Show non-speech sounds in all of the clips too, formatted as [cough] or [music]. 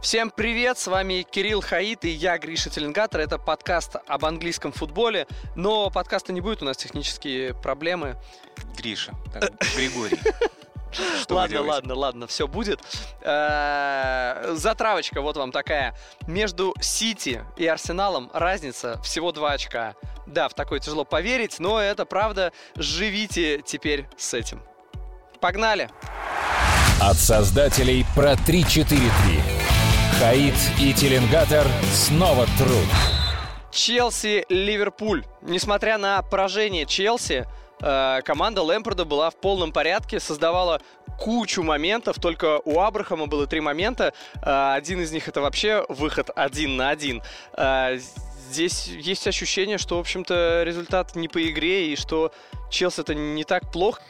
Всем привет, с вами Кирилл Хаид и я, Гриша Теленгатор. Это подкаст об английском футболе, но подкаста не будет, у нас технические проблемы. Гриша, Григорий. [laughs] Что ладно, ладно, ладно, все будет. Э, затравочка вот вам такая. Между Сити и Арсеналом разница всего 2 очка. Да, в такое тяжело поверить, но это правда. Живите теперь с этим. Погнали! От создателей про 343. Хаид и Теленгатор снова труд. Челси-Ливерпуль. Несмотря на поражение Челси, э, команда Лэмпорда была в полном порядке, создавала кучу моментов, только у Абрахама было три момента. Э, один из них это вообще выход один на один. Э, здесь есть ощущение, что, в общем-то, результат не по игре, и что Челси это не так плохо.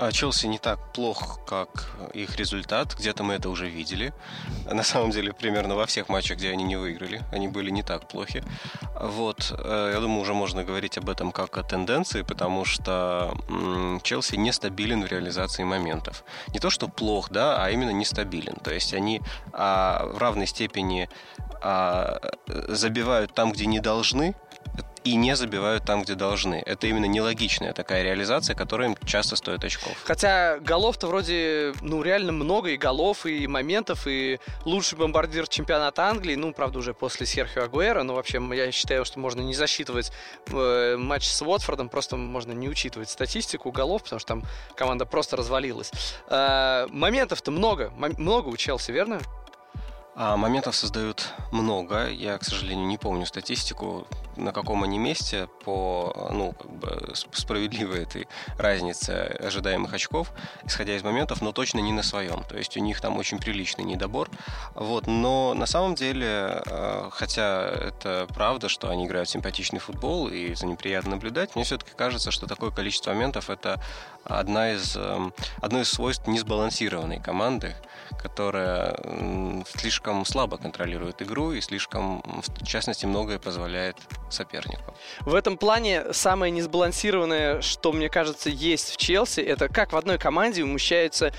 А Челси не так плох, как их результат. Где-то мы это уже видели. На самом деле, примерно во всех матчах, где они не выиграли, они были не так плохи. Вот, э, я думаю, уже можно говорить об этом как о тенденции, потому что Челси нестабилен в реализации моментов. Не то, что плох, да, а именно нестабилен. То есть они а, в равной степени а, забивают там, где не должны, и не забивают там, где должны. Это именно нелогичная такая реализация, которая им часто стоит очков. Хотя голов-то вроде, ну, реально много и голов, и моментов, и лучший бомбардир чемпионата Англии, ну, правда, уже после Серхио Агуэра, но вообще я считаю, что можно не засчитывать э, матч с Уотфордом, просто можно не учитывать статистику голов, потому что там команда просто развалилась. Э, моментов-то много, много у Челси, верно? А моментов создают много. Я, к сожалению, не помню статистику, на каком они месте по ну, как бы справедливой этой разнице ожидаемых очков, исходя из моментов, но точно не на своем. То есть у них там очень приличный недобор. Вот. Но на самом деле, э, хотя это правда, что они играют симпатичный футбол и за ним приятно наблюдать, мне все-таки кажется, что такое количество моментов это одна из, эм, одно из свойств несбалансированной команды, которая слишком слабо контролирует игру и слишком, в частности, многое позволяет сопернику. В этом плане самое несбалансированное, что, мне кажется, есть в Челси, это как в одной команде умещаются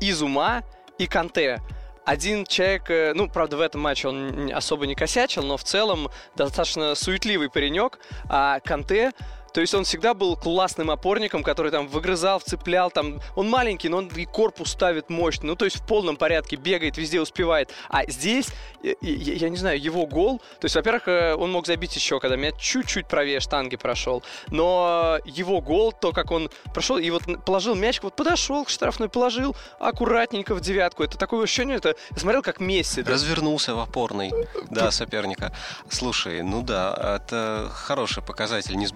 Изума и Канте один человек, э, ну, правда, в этом матче он особо не косячил, но в целом достаточно суетливый паренек, а Канте то есть он всегда был классным опорником, который там выгрызал, вцеплял, там, он маленький, но он и корпус ставит мощный, ну, то есть в полном порядке, бегает, везде успевает. А здесь, я, я не знаю, его гол, то есть, во-первых, э, он мог забить еще, когда меня чуть-чуть правее штанги прошел, но его гол, то, как он прошел, и вот положил мяч, вот подошел к штрафной, положил аккуратненько в девятку, это такое ощущение, это, я смотрел, как Месси. Да? Развернулся в опорный, да, соперника. Слушай, ну да, это хороший показатель, не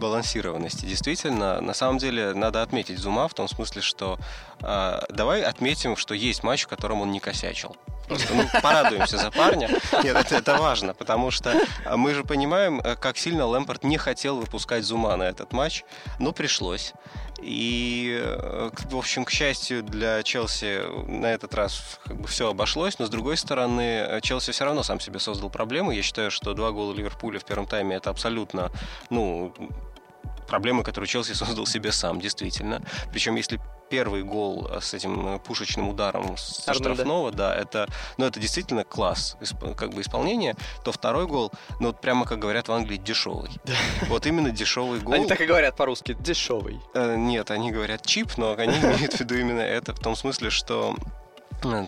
сбалансированный мотивированности. Действительно, на самом деле надо отметить Зума в том смысле, что э, давай отметим, что есть матч, в котором он не косячил. Просто ну, порадуемся за парня. Нет, это, это важно, потому что мы же понимаем, э, как сильно Лэмпорт не хотел выпускать Зума на этот матч, но пришлось. И, э, в общем, к счастью для Челси на этот раз как бы все обошлось, но с другой стороны, э, Челси все равно сам себе создал проблемы. Я считаю, что два гола Ливерпуля в первом тайме это абсолютно, ну, проблемы, которые Челси [laughs] создал себе сам, действительно. Причем, если первый гол э, с этим э, пушечным ударом со штрафного, да, это, ну, это действительно класс как бы исполнения, то второй гол, ну, вот прямо, как говорят в Англии, дешевый. [laughs] Вот именно дешевый гол. Они так и говорят по-русски, дешевый. Э, нет, они говорят чип, но они [laughs] имеют в виду именно это, в том смысле, что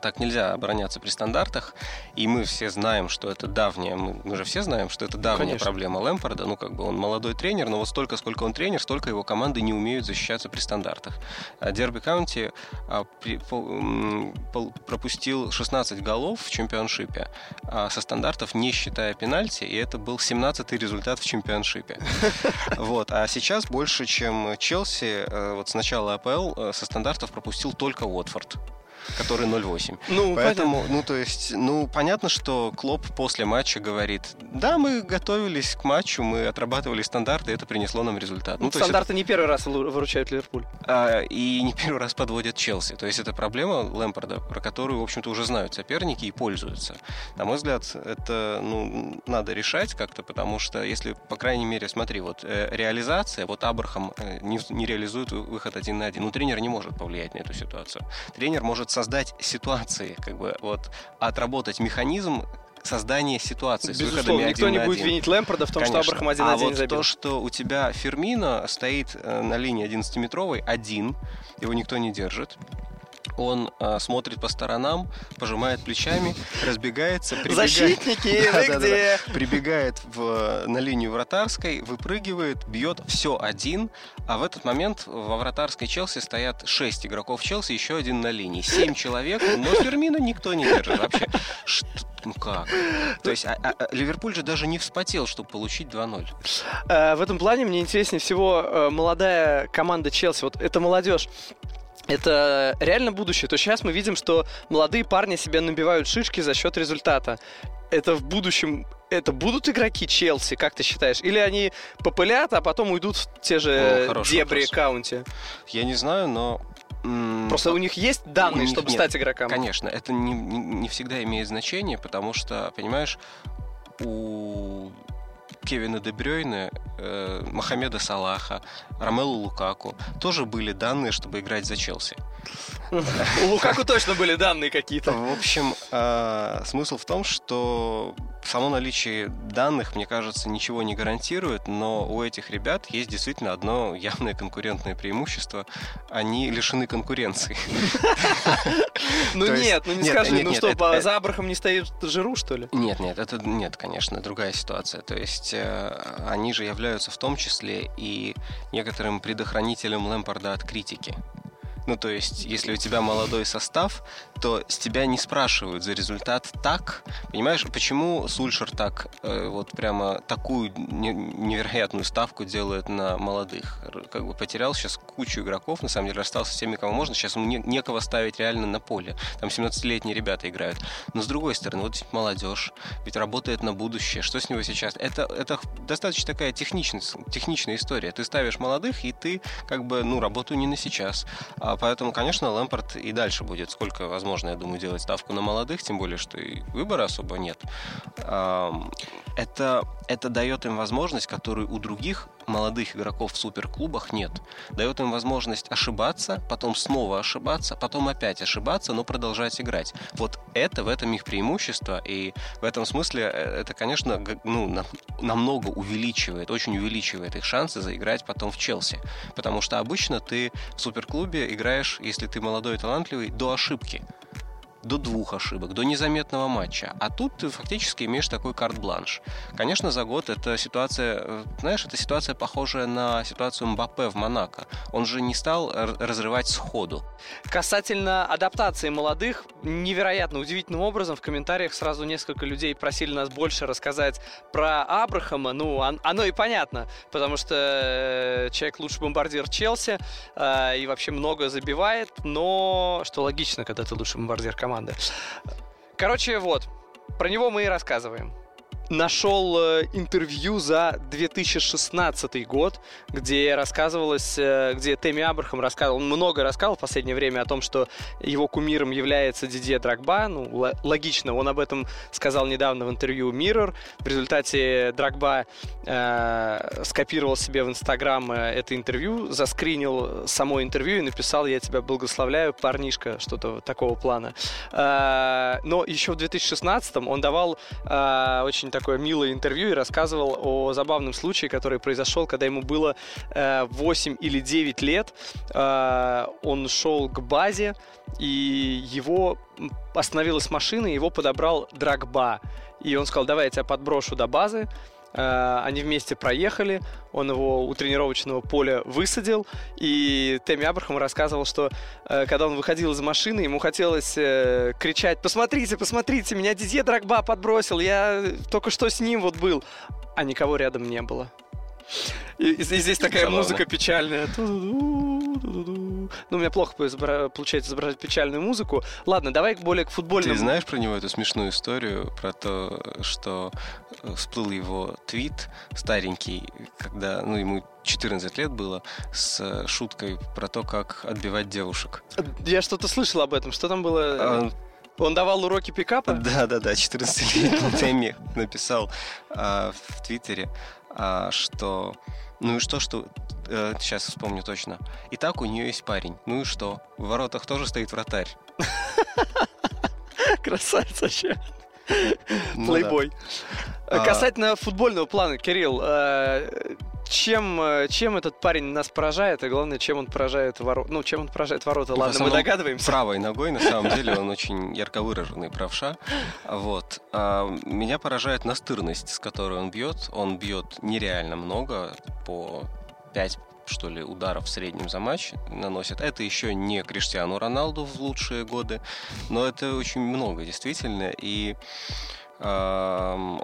так нельзя обороняться при стандартах, и мы все знаем, что это давняя, мы, же все знаем, что это давняя Конечно. проблема Лэмпорда, ну как бы он молодой тренер, но вот столько, сколько он тренер, столько его команды не умеют защищаться при стандартах. А Дерби Каунти а, пропустил 16 голов в чемпионшипе а, со стандартов, не считая пенальти, и это был 17-й результат в чемпионшипе. [laughs] Вот. А сейчас больше, чем Челси, э, вот с начала АПЛ э, со стандартов пропустил только Уотфорд который 0,8. Ну, Поэтому, понятно. ну, то есть, ну, понятно, что Клоп после матча говорит, да, мы готовились к матчу, мы отрабатывали стандарты, это принесло нам результат. Ну, стандарты это... не первый раз выручают Ливерпуль. А, и не первый раз подводят Челси. То есть это проблема Лэмпорда, про которую, в общем-то, уже знают соперники и пользуются. На мой взгляд, это, ну, надо решать как-то, потому что, если, по крайней мере, смотри, вот э, реализация, вот Абрахам э, не, не реализует выход один на один. Ну, тренер не может повлиять на эту ситуацию. Тренер может создать ситуации, как бы вот отработать механизм, создание ситуации Безусловно, никто не будет винить Лэмпорда в том, Конечно. что Абрахам один а на один вот забил. то, что у тебя Фермино стоит э, на линии 11-метровой один, его никто не держит. Он э, смотрит по сторонам, пожимает плечами, разбегается, прибегает, Защитники, вы Да-да-да. где? прибегает в, на линию вратарской, выпрыгивает, бьет все один, а в этот момент во вратарской Челси стоят 6 игроков Челси, еще один на линии. 7 человек, но Фермина никто не держит вообще. Что? Ну как? То есть а- а- а Ливерпуль же даже не вспотел, чтобы получить 2-0. Э, В этом плане мне интереснее всего э, молодая команда Челси. Вот это молодежь. Это реально будущее. То сейчас мы видим, что молодые парни себе набивают шишки за счет результата. Это в будущем это будут игроки Челси, как ты считаешь? Или они попылят, а потом уйдут в те же О, дебри вопрос. каунти? Я не знаю, но... Просто у них есть данные, чтобы нет. стать игроками? Конечно, это не, не- не всегда имеет значение, потому что, понимаешь, у Кевина Де Брёйна, э, Мохаммеда Салаха, Ромелу Лукаку тоже были данные, чтобы играть за Челси. У Лукаку точно были данные какие-то. В общем, э, смысл в том, что само наличие данных, мне кажется, ничего не гарантирует, но у этих ребят есть действительно одно явное конкурентное преимущество. Они лишены конкуренции. [laughs] Ну нет, ну не скажи, ну что, за Абрахам не стоит Жиру, что ли? Нет, нет, это нет, конечно, другая ситуация. То есть э, они же являются в том числе и некоторым предохранителем Лэмпорда от критики. Ну, то есть, если у тебя молодой состав, то с тебя не спрашивают за результат так. Понимаешь, почему Сульшер так э, вот прямо такую не- невероятную ставку делает на молодых? Как бы потерял сейчас кучу игроков, на самом деле расстался с теми, кого можно. Сейчас ему не- некого ставить реально на поле. Там 17-летние ребята играют. Но с другой стороны, вот молодежь, ведь работает на будущее. Что с него сейчас? Это, это достаточно такая техничная, техничная история. Ты ставишь молодых, и ты как бы, ну, работаю не на сейчас. А поэтому, конечно, Лэмпорт и дальше будет, сколько возможно, я думаю, делать ставку на молодых, тем более, что и выбора особо нет. Это, это дает им возможность, которую у других молодых игроков в суперклубах нет. Дает им возможность ошибаться, потом снова ошибаться, потом опять ошибаться, но продолжать играть. Вот это в этом их преимущество, и в этом смысле э, это, конечно, ну, на- намного увеличивает, очень увеличивает их шансы заиграть потом в Челси. Потому что обычно ты в суперклубе играешь, если ты молодой и талантливый, до ошибки до двух ошибок, до незаметного матча. А тут ты фактически имеешь такой карт-бланш. Конечно, за год эта ситуация, э, знаешь, эта ситуация похожая на ситуацию Мбаппе в Монако. Он же не стал разрывать сходу. Касательно адаптации молодых, невероятно удивительным образом в комментариях сразу несколько людей просили нас больше рассказать про Абрахама. Ну, он- оно и понятно, потому что э, человек лучший бомбардир Челси э, и вообще много забивает, но что логично, когда ты лучший бомбардир команды. Короче, вот, про него мы и рассказываем. Нашел э, интервью за 2016 год, где рассказывалось, э, где Тэмми Абрахам рассказывал, он много рассказывал в последнее время о том, что его кумиром является Дидье Драгба. Ну, логично, он об этом сказал недавно в интервью Mirror. В результате Драгба э, скопировал себе в Инстаграм э, это интервью, заскринил само интервью и написал «Я тебя благословляю, парнишка», что-то такого плана. Э, но еще в 2016 он давал э, очень такое милое интервью и рассказывал о забавном случае, который произошел, когда ему было э, 8 или 9 лет. Э, он шел к базе, и его остановилась машина, его подобрал Драгба. И он сказал, давай я тебя подброшу до базы. Э, Они вместе проехали, он его у тренировочного поля высадил, и Тэмми Абрахам рассказывал, что э, когда он выходил из машины, ему хотелось э, кричать «Посмотрите, посмотрите, меня Дидье Драгба подбросил, я только что с ним вот был», а никого рядом не было. И, и здесь такая Забавно. музыка печальная. Ну, у меня плохо получается изображать печальную музыку. Ладно, давай более к футбольному. Ты знаешь про него эту смешную историю, про то, что э, всплыл его твит старенький, когда ну, ему 14 лет было, с э, шуткой про то, как отбивать девушек. Я что-то слышал об этом. Что там было? А, Он давал уроки пикапа? Да, да, да, 14-летний Тэмми написал а, в Твиттере, а, что ну и что, что э, сейчас вспомню точно. И так у нее есть парень. Ну и что? В воротах тоже стоит вратарь. [laughs] Красавец вообще. Ну Плейбой. А. Касательно футбольного плана, Кирилл, э, чем, э, чем этот парень нас поражает, и главное, чем он поражает ворота? Ну, чем он поражает ворота, В ладно, мы догадываемся. Правой ногой, на самом [laughs] деле, он очень ярко выраженный правша. Вот. А меня поражает настырность, с которой он бьет. Он бьет нереально много, по 5 что ли, ударов в среднем за матч наносит. Это еще не Криштиану Роналду в лучшие годы, но это очень много, действительно. И э,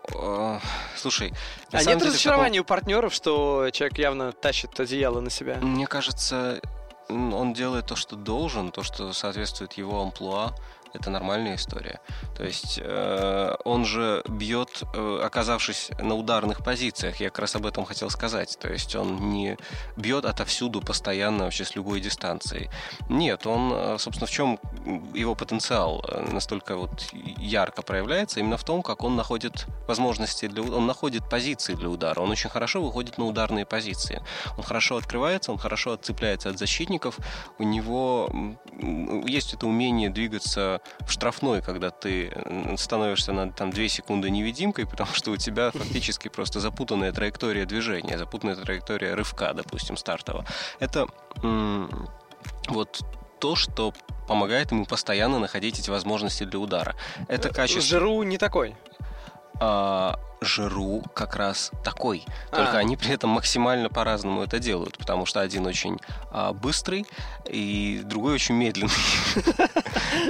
слушай, А нет деле, разочарования у партнеров, что человек явно тащит одеяло на себя? мне кажется, он делает то, что должен, то, что соответствует его амплуа. Это нормальная история. То есть э, он же бьет, э, оказавшись на ударных позициях. Я как раз об этом хотел сказать. То есть он не бьет отовсюду постоянно вообще с любой дистанции. Нет, он, э, собственно, в чем его потенциал настолько вот ярко проявляется, именно в том, как он находит возможности для, он находит позиции для удара. Он очень хорошо выходит на ударные позиции. Он хорошо открывается, он хорошо отцепляется от защитников. У него есть это умение двигаться в штрафной, когда ты становишься на там, 2 секунды невидимкой, потому что у тебя [laughs] фактически просто запутанная траектория движения, запутанная траектория рывка, допустим, стартового. Это м, вот то, что помогает ему постоянно находить эти возможности для удара. Это качество... Жиру не такой. А, Жиру как раз такой. Только А. они при этом максимально по-разному это делают, потому что один очень а, быстрый и другой очень медленный. [laughs]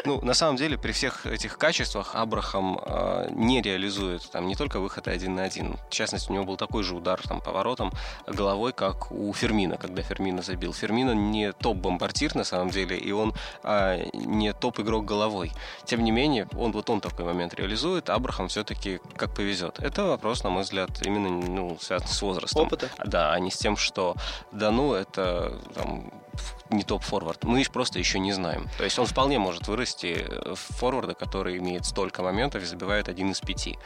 Ну, на самом деле, при всех этих качествах Абрахам а, не реализует там не только выходы один на один. В частности, у него был такой же удар там поворотом головой, как у Фермина, когда Фермина забил. Фермина не топ-бомбардир на самом деле, и он а, не топ-игрок головой. Тем не менее, он вот он такой момент реализует, Абрахам все-таки как повезет. Это вопрос, на мой взгляд, именно ну, связан с возрастом. Опыта. Да, а не с тем, что да ну это там, не топ-форвард. Мы их просто еще не знаем. То есть он вполне может вырасти в форварда, который имеет столько моментов и забивает один из пяти.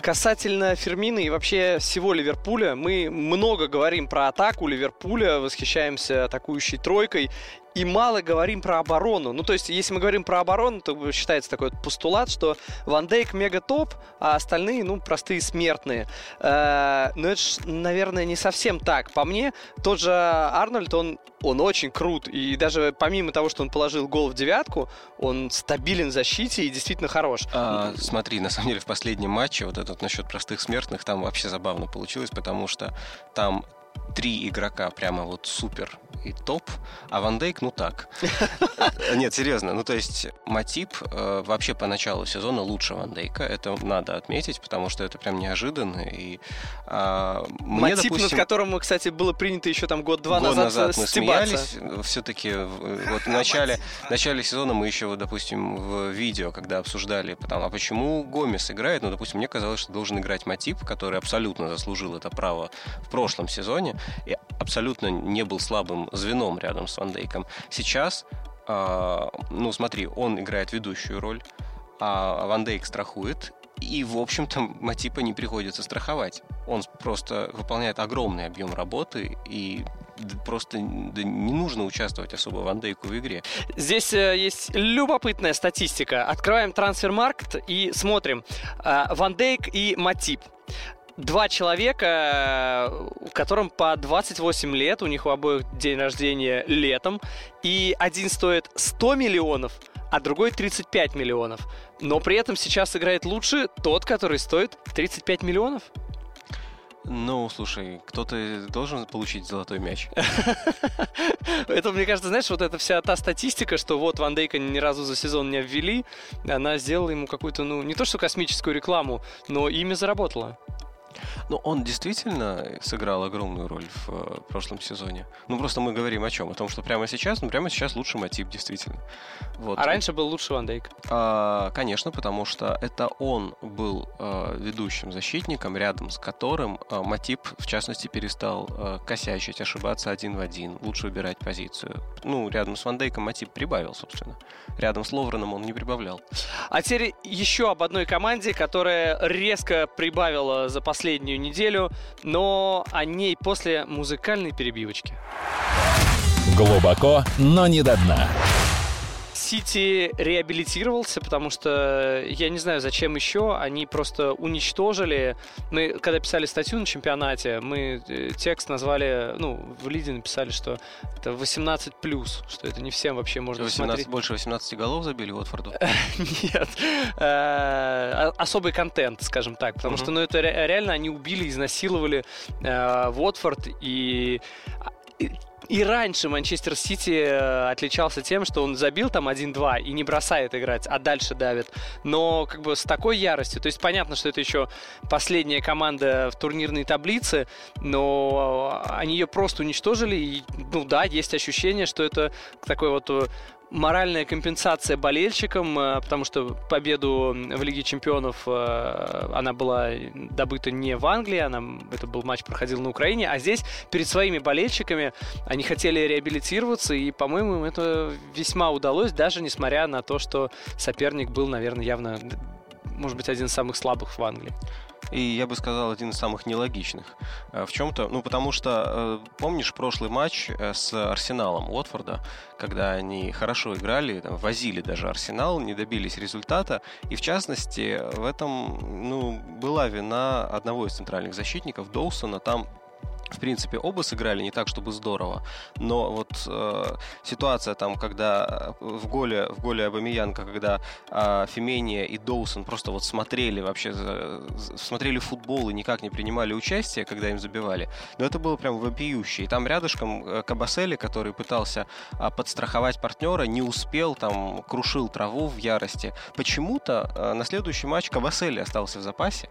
Касательно Фермина и вообще всего Ливерпуля, мы много говорим про атаку Ливерпуля, восхищаемся атакующей тройкой и мало говорим про оборону. Ну, то есть, если мы говорим про оборону, то считается такой вот постулат, что Ван Дейк мега топ, а остальные, ну, простые смертные. Э, Но это, ж, наверное, не совсем так. По мне, тот же Арнольд, он, он очень крут. И даже помимо того, что он положил гол в девятку, он стабилен в защите и действительно хорош. А, смотри, на самом деле в последнем матче вот этот насчет простых смертных там вообще забавно получилось, потому что там три игрока прямо вот супер и топ, а Ван Дейк, ну так. [laughs] Нет, серьезно, ну то есть Матип э, вообще по началу сезона лучше Ван Дейка, это надо отметить, потому что это прям неожиданно. И, а, мне, Матип, допустим, над которым, кстати, было принято еще там год-два Год назад, назад мы стебаться. смеялись. Все-таки вот в [laughs] начале, в начале сезона мы еще, вот, допустим, в видео, когда обсуждали, потому, а почему Гомес играет, ну, допустим, мне казалось, что должен играть Матип, который абсолютно заслужил это право в прошлом сезоне и абсолютно не был слабым звеном рядом с Ван Дейком. Сейчас, а, ну, смотри, он играет ведущую роль, а Ван Дейк страхует, и, в общем-то, Матипа не приходится страховать. Он просто выполняет огромный объем работы, и просто не нужно участвовать особо Ван Дейку в игре. Здесь э, есть любопытная статистика. Открываем трансфермаркт и смотрим. Э, Ван Дейк и Матип. Два человека, э, которым по 28 лет, у них у обоих день рождения летом, и один стоит 100 миллионов, а другой 35 миллионов. Но при этом сейчас играет лучше тот, который стоит 35 миллионов. Ну, слушай, кто-то должен получить золотой мяч. [laughs] Это, мне кажется, знаешь, вот эта вся та статистика, что вот Ван Дейка ни разу за сезон не обвели, она сделала ему какую-то, ну, не то что космическую рекламу, но имя заработала. Но он действительно сыграл огромную роль в э, прошлом сезоне. Ну, просто мы говорим о чем? О том, что прямо сейчас, ну, прямо сейчас лучше Матип, действительно. Вот. А раньше был лучше Ван Дейк. А, конечно, потому что это он был а, ведущим защитником, рядом с которым а, Матип, в частности, перестал а, косячить, ошибаться один в один, лучше выбирать позицию. Ну, рядом с Ван Дейком Матип прибавил, собственно. Рядом с Ловреном он не прибавлял. А теперь еще об одной команде, которая резко прибавила за последнюю неделю, но о ней после музыкальной перебивочки. Глубоко, но не до дна. Сити реабилитировался, потому что я не знаю, зачем еще. Они просто уничтожили. Мы, когда писали статью на чемпионате, мы э, текст назвали, ну, в лиде написали, что это 18 плюс, что это не всем вообще можно 18, смотреть. Больше 18 голов забили Уотфорду? [laughs] Нет. Э, особый контент, скажем так. Потому что, ну, это реально они убили, изнасиловали э, Уотфорд и и раньше Манчестер Сити э, отличался тем, что он забил там 1-2 и не бросает играть, а дальше давит. Но как бы с такой яростью. То есть понятно, что это еще последняя команда в турнирной таблице, но они ее просто уничтожили. И, ну да, есть ощущение, что это такой вот э, моральная компенсация болельщикам, э, потому что победу в Лиге Чемпионов э, она была добыта не в Англии, она, это был матч проходил на Украине, а здесь перед своими болельщиками они хотели реабилитироваться, и, по-моему, им это весьма удалось, даже несмотря на то, что соперник был, наверное, явно, может быть, один из самых слабых в Англии и я бы сказал, один из самых нелогичных э, в чем-то. Ну, потому что, э, помнишь прошлый матч э, с Арсеналом Уотфорда, когда они хорошо играли, там, возили даже Арсенал, не добились результата, и в частности в этом ну, была вина одного из центральных защитников, Доусона, там в принципе, оба сыграли не так, чтобы здорово, но вот э, ситуация там, когда в голе, в голе Абамиянка, когда э, Фемения и Доусон просто вот смотрели вообще, э, смотрели футбол и никак не принимали участие, когда им забивали, но это было прям вопиюще. И там рядышком э, Кабасели, который пытался э, подстраховать партнера, не успел, там, крушил траву в ярости. Почему-то э, на следующий матч Кабасели остался в запасе,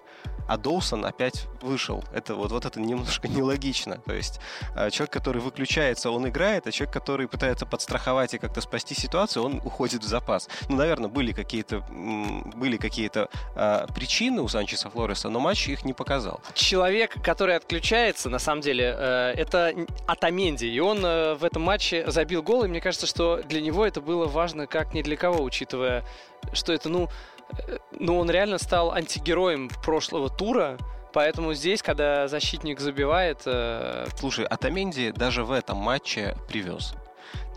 а Доусон опять вышел. Это вот, вот это немножко [laughs] нелогично. То есть э, человек, который выключается, он играет, а человек, который пытается подстраховать и как-то спасти ситуацию, он уходит в запас. Ну, наверное, были какие-то были какие-то э, причины у Санчеса Флореса, но матч их не показал. Человек, который отключается, на самом деле, э, это Атаменди, и он э, в этом матче забил гол, и мне кажется, что для него это было важно как ни для кого, учитывая, что это, ну, ну, он реально стал антигероем прошлого тура. Поэтому здесь, когда защитник забивает... Э... Слушай, Атаменди даже в этом матче привез.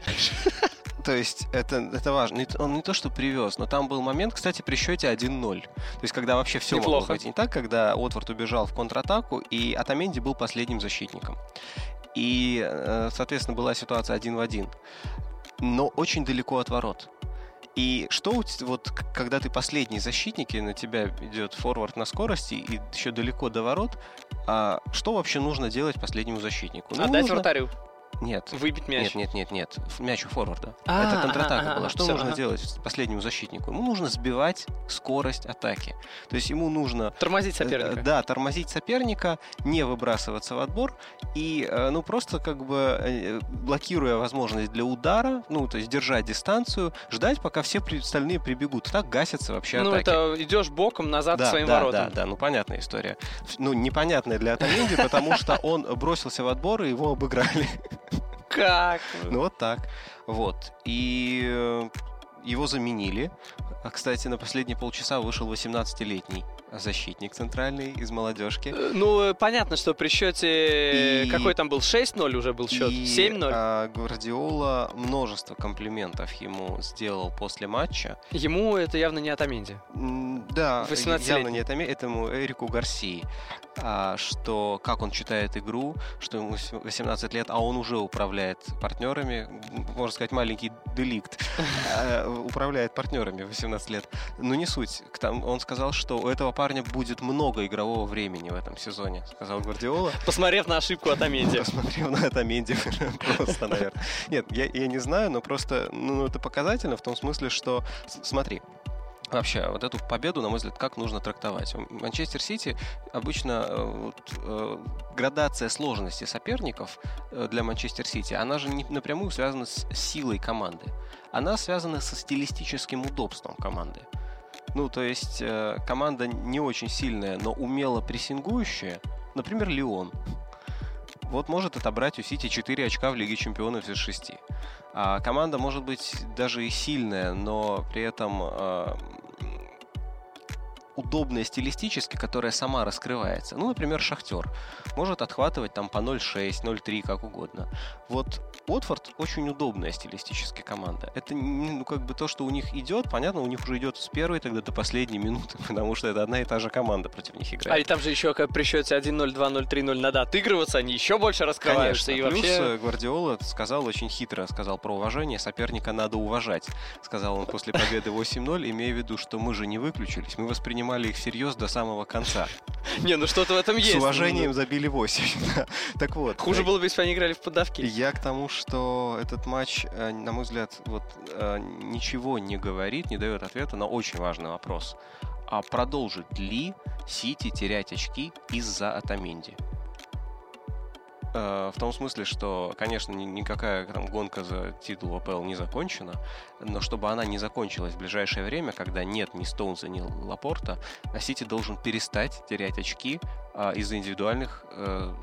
[laughs] То есть это, это важно. Он не то, что привез, но там был момент, кстати, при счете 1-0. То есть когда вообще все Неплохо. могло быть не так, когда Отвард убежал в контратаку, и Атаменди был последним защитником. И, э, соответственно, была ситуация один в один. Но очень далеко от ворот. И что вот, когда ты последний защитник, и на тебя идет форвард на скорости, и еще далеко до ворот, а что вообще нужно делать последнему защитнику? Ну, Отдать нужно... вратарю. Нет. Выбить мяч. Нет, нет, нет, нет. Мяч у форварда. А, Это контратака была. Что нужно делать последнему защитнику? Ему нужно сбивать скорость атаки. То есть ему нужно... Тормозить э, соперника. Да, тормозить соперника, не выбрасываться в отбор и, э, ну, просто как бы э, блокируя возможность для удара, ну, то есть держать дистанцию, ждать, пока все остальные прибегут. Так гасятся вообще ну, атаки. Ну, это идешь боком назад да, к своим да, воротам. Да, да, ну, понятная история. Ну, непонятная для Атаминди, потому что он бросился в отбор, и его обыграли. Как? Ну вот так. Вот. И э, его заменили. А, кстати, на последние полчаса вышел 18-летний защитник центральный из молодежки. Э, ну, э, понятно, что при счете... И... Какой там был? 6-0 уже был счет? И... 7-0? А, Гвардиола множество комплиментов ему сделал после матча. Ему это явно не Атаменди. Да, явно не Атаменди, этому Эрику Гарсии. А, что как он читает игру, что ему 18 лет, а он уже управляет партнерами, можно сказать, маленький деликт, [laughs] а, управляет партнерами 18 лет. Но не суть. Он сказал, что у этого парня будет много игрового времени в этом сезоне, сказал Гвардиола. [laughs] Посмотрев на ошибку от Аменди. Посмотрев на это Аменди [laughs] просто, наверное. Нет, я, я не знаю, но просто ну, это показательно в том смысле, что смотри, вообще вот эту победу, на мой взгляд, как нужно трактовать. Манчестер Сити обычно э, вот, э, градация сложности соперников э, для Манчестер Сити, она же не напрямую связана с силой команды. Она связана со стилистическим удобством команды. Ну, то есть э, команда не очень сильная, но умело прессингующая, например, Лион, вот может отобрать у Сити 4 очка в Лиге Чемпионов из 6. А команда может быть даже и сильная, но при этом э, удобная стилистически, которая сама раскрывается. Ну, например, Шахтер может отхватывать там по 0,6, 0,3, как угодно. Вот Уотфорд очень удобная стилистически команда. Это ну, как бы то, что у них идет, понятно, у них уже идет с первой тогда до последней минуты, [laughs] потому что это одна и та же команда против них играет. А и там же еще как при счете 1-0, 2-0, 3-0 надо отыгрываться, они еще больше раскрываются. Конечно. И Плюс вообще... э, Гвардиола сказал очень хитро, сказал про уважение, соперника надо уважать. Сказал он после победы 8-0, имея в виду, что мы же не выключились, мы воспринимали их всерьез до самого конца. [laughs] Не, ну что-то в этом есть. С уважением забили 8. [laughs] Так вот. Хуже э, было бы, если бы они играли в поддавки. Я к тому, что этот матч, э, на мой взгляд, вот э, ничего не говорит, не дает ответа на очень важный вопрос. А продолжит ли Сити терять очки из-за Атаменди? Э, В том смысле, что, конечно, ни- никакая там гонка за титул АПЛ не закончена, но чтобы она не закончилась в ближайшее время, когда нет ни Стоунса, ни Лапорта, а Сити должен перестать терять очки а, из-за индивидуальных э,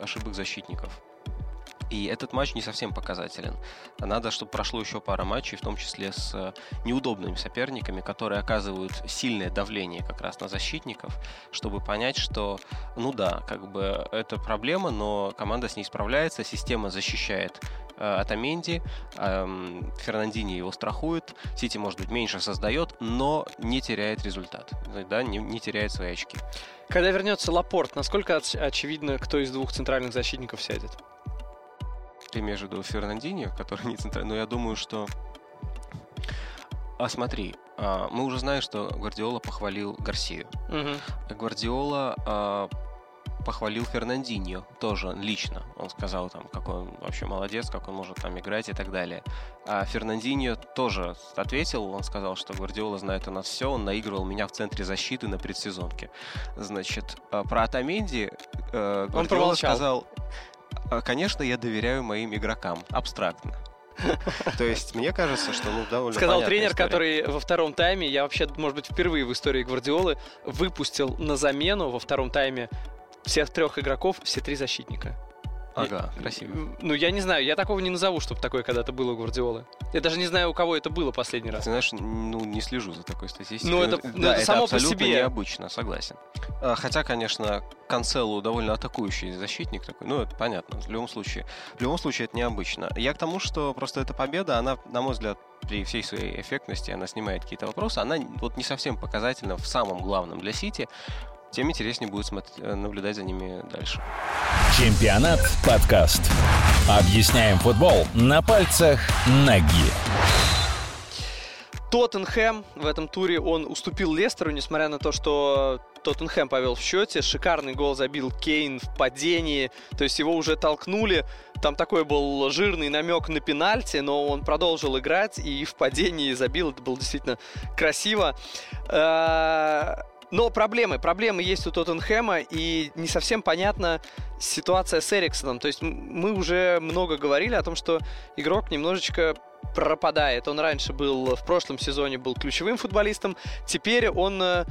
ошибок защитников. И этот матч не совсем показателен. Надо, чтобы прошло еще пара матчей, в том числе с э, неудобными соперниками, которые оказывают сильное давление как раз на защитников, чтобы понять, что, ну да, как бы это проблема, но команда с ней справляется, система защищает э, Атаменди, эм, Фернандини его страхует, Сити, может быть, меньше создает, но не теряет результат, да, не, не теряет свои очки. Когда вернется Лапорт, насколько оч- очевидно, кто из двух центральных защитников сядет? Виду Фернандини, который [laughs] не центральный, но я думаю, что... А смотри, а, мы уже знаем, что Гвардиола похвалил Гарсию. Мгм. Гвардиола а, похвалил Фернандиньо тоже лично. Он сказал, там, какой он вообще молодец, как он может там играть и так далее. А Фернандиньо тоже ответил, он сказал, что Гвардиола знает у нас все, он наигрывал меня в центре защиты на предсезонке. Значит, а, про Атаменди э, Гвардиола промолчал. сказал, «А, конечно, я доверяю моим игрокам, абстрактно. [laughs] То есть, мне кажется, что ну, довольно Сказал тренер, история. который во втором тайме, я вообще, может быть, впервые в истории Гвардиолы выпустил на замену во втором тайме всех трех игроков, все три защитника. Ага, красиво. Ну, я не знаю, я такого не назову, чтобы такое когда-то было у Гвардиолы. Я даже не знаю, у кого это было последний раз. Ты знаешь, ну, не слежу за такой статистикой. Ну, это- ну, это само по себе. необычно, согласен. А, Хотя, конечно, Канцелу довольно атакующий защитник такой, ну, это понятно, в любом случае. В любом случае, это необычно. Я к тому, что просто эта победа, она, на мой взгляд, при всей своей эффектности, она снимает какие-то вопросы, она вот не совсем показательна в самом главном для Сити, тем интереснее будет смотреть, э, наблюдать за ними дальше. Чемпионат подкаст. Объясняем футбол на пальцах ноги. Тоттенхэм в этом туре он уступил Лестеру, несмотря на то, что Тоттенхэм повел в счете. Шикарный гол забил Кейн в падении. То есть его уже толкнули. Там такой был жирный намек на пенальти, но он продолжил играть и в падении забил. Это было действительно красиво. Но проблемы, проблемы есть у Тоттенхэма, и не совсем понятна ситуация с Эриксоном. То есть мы уже много говорили о том, что игрок немножечко пропадает. Он раньше был, в прошлом сезоне был ключевым футболистом, теперь он э,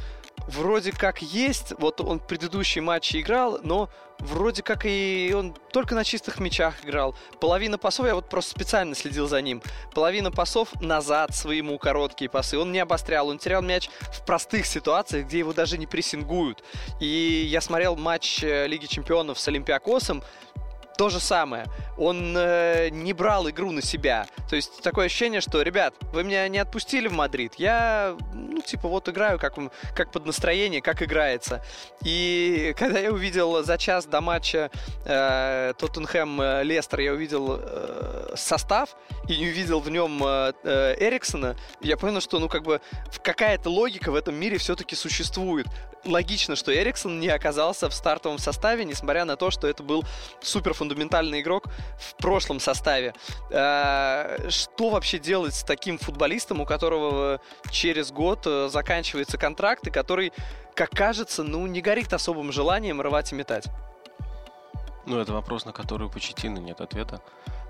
вроде как есть, вот он предыдущие матчи играл, но вроде как и он только на чистых мячах играл. Половина пасов, я вот просто специально следил за ним, половина пасов назад своему короткие пасы. Он не обострял, он терял мяч в простых ситуациях, где его даже не прессингуют. И я смотрел матч э, Лиги Чемпионов с Олимпиакосом, то же самое. Он э, не брал игру на себя. То есть такое ощущение, что, ребят, вы меня не отпустили в Мадрид. Я, ну, типа, вот играю, как, как под настроение, как играется. И когда я увидел за час до матча э, Тоттенхэм-Лестер, я увидел э, состав и не увидел в нем э, э, Эриксона, я понял, что, ну, как бы, какая-то логика в этом мире все-таки существует. Логично, что Эриксон не оказался в стартовом составе, несмотря на то, что это был супер фундаментальный игрок в прошлом составе. Э, Что вообще делать с таким футболистом, у которого через год э, заканчивается контракт, и который, как кажется, ну, не горит особым желанием рвать и метать? Ну, это вопрос, на который у Почетина нет ответа.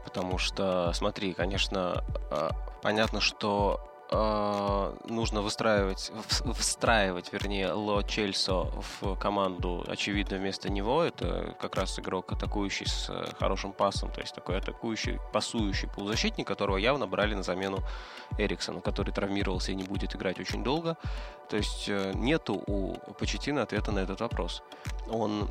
Потому что, смотри, конечно, э, понятно, что э, нужно выстраивать, встраивать, вернее, Ло Чельсо в команду, очевидно, вместо него. Это как раз игрок атакующий с хорошим пасом, то есть такой атакующий, пасующий полузащитник, которого явно брали на замену Эриксону, который травмировался и не будет играть очень долго. То есть э, нету у Почеттино ответа на этот вопрос. Он